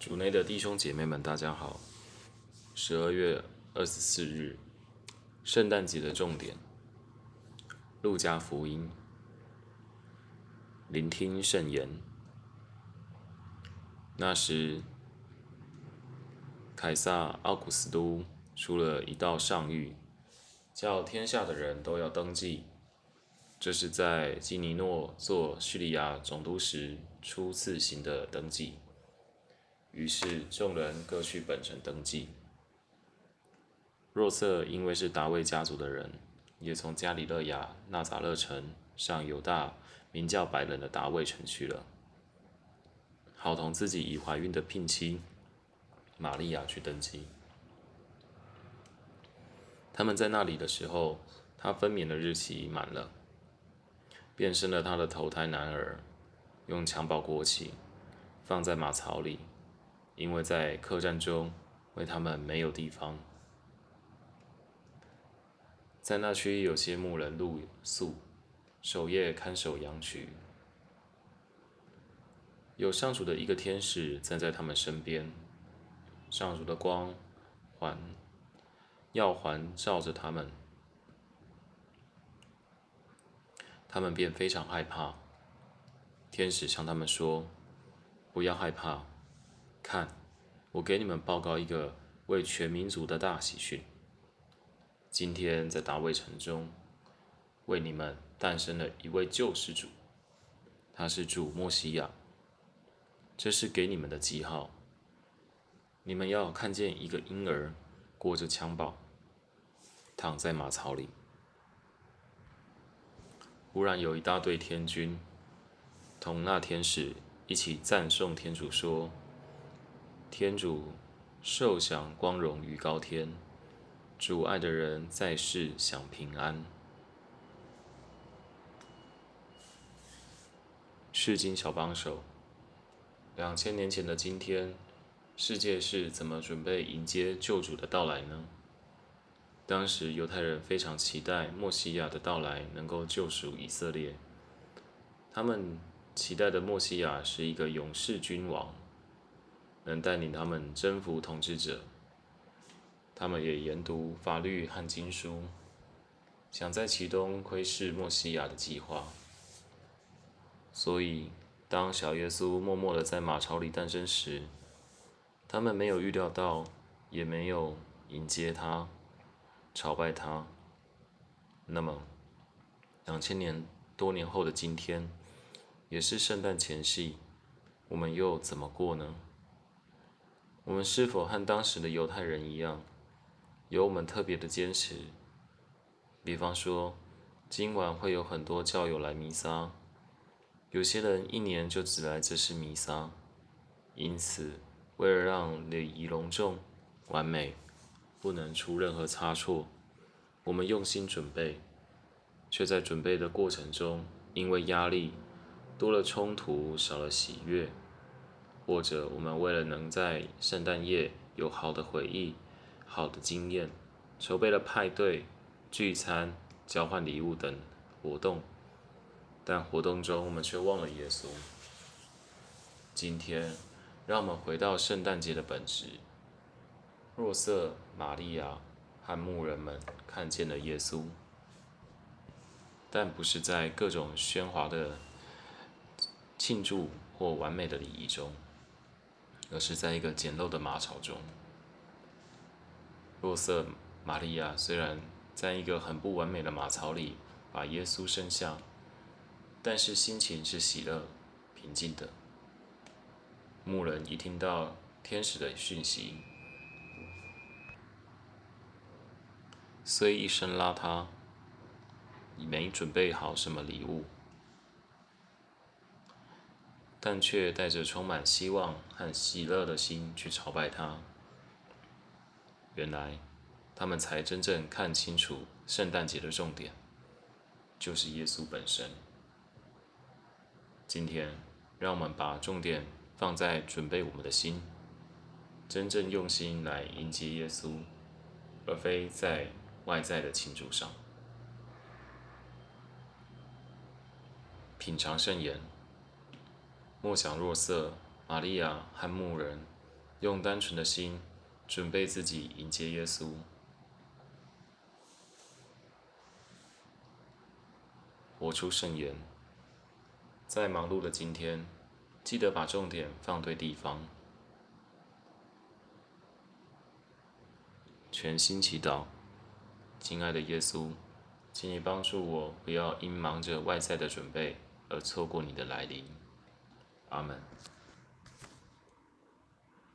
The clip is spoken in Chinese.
主内的弟兄姐妹们，大家好。十二月二十四日，圣诞节的重点。路加福音，聆听圣言。那时，凯撒奥古斯都出了一道上谕，叫天下的人都要登记。这是在基尼诺做叙利亚总督时初次行的登记。于是众人各去本城登记。若瑟因为是达味家族的人，也从加里勒亚纳匝勒城上犹大名叫白冷的达味城去了，好同自己已怀孕的聘妻玛利亚去登记。他们在那里的时候，她分娩的日期已满了，便生了他的头胎男儿，用襁褓裹起，放在马槽里。因为在客栈中为他们没有地方，在那区有些牧人露宿，守夜看守羊群。有上主的一个天使站在他们身边，上主的光环耀环照着他们，他们便非常害怕。天使向他们说：“不要害怕。”看，我给你们报告一个为全民族的大喜讯。今天在大卫城中，为你们诞生了一位救世主，他是主默西亚。这是给你们的记号。你们要看见一个婴儿裹着襁褓，躺在马槽里。忽然有一大队天军，同那天使一起赞颂天主说。天主受享光荣于高天，主爱的人在世享平安。世经小帮手，两千年前的今天，世界是怎么准备迎接救主的到来呢？当时犹太人非常期待默西亚的到来能够救赎以色列，他们期待的默西亚是一个勇士君王。能带领他们征服统治者，他们也研读法律和经书，想在其中窥视默西亚的计划。所以，当小耶稣默默地在马槽里诞生时，他们没有预料到，也没有迎接他、朝拜他。那么，两千年多年后的今天，也是圣诞前夕，我们又怎么过呢？我们是否和当时的犹太人一样，有我们特别的坚持？比方说，今晚会有很多教友来弥撒，有些人一年就只来这次弥撒。因此，为了让礼仪隆重、完美，不能出任何差错，我们用心准备，却在准备的过程中，因为压力多了冲突，少了喜悦。或者，我们为了能在圣诞夜有好的回忆、好的经验，筹备了派对、聚餐、交换礼物等活动，但活动中我们却忘了耶稣。今天，让我们回到圣诞节的本质。若瑟、玛利亚和牧人们看见了耶稣，但不是在各种喧哗的庆祝或完美的礼仪中。而是在一个简陋的马槽中，若瑟、玛利亚虽然在一个很不完美的马槽里把耶稣生下，但是心情是喜乐、平静的。牧人一听到天使的讯息，虽一身邋遢，没准备好什么礼物。但却带着充满希望和喜乐的心去朝拜他。原来，他们才真正看清楚圣诞节的重点，就是耶稣本身。今天，让我们把重点放在准备我们的心，真正用心来迎接耶稣，而非在外在的庆祝上。品尝圣言。莫想若瑟、玛利亚和牧人用单纯的心准备自己迎接耶稣。活出圣言，在忙碌的今天，记得把重点放对地方。全心祈祷，亲爱的耶稣，请你帮助我，不要因忙着外在的准备而错过你的来临。Amen.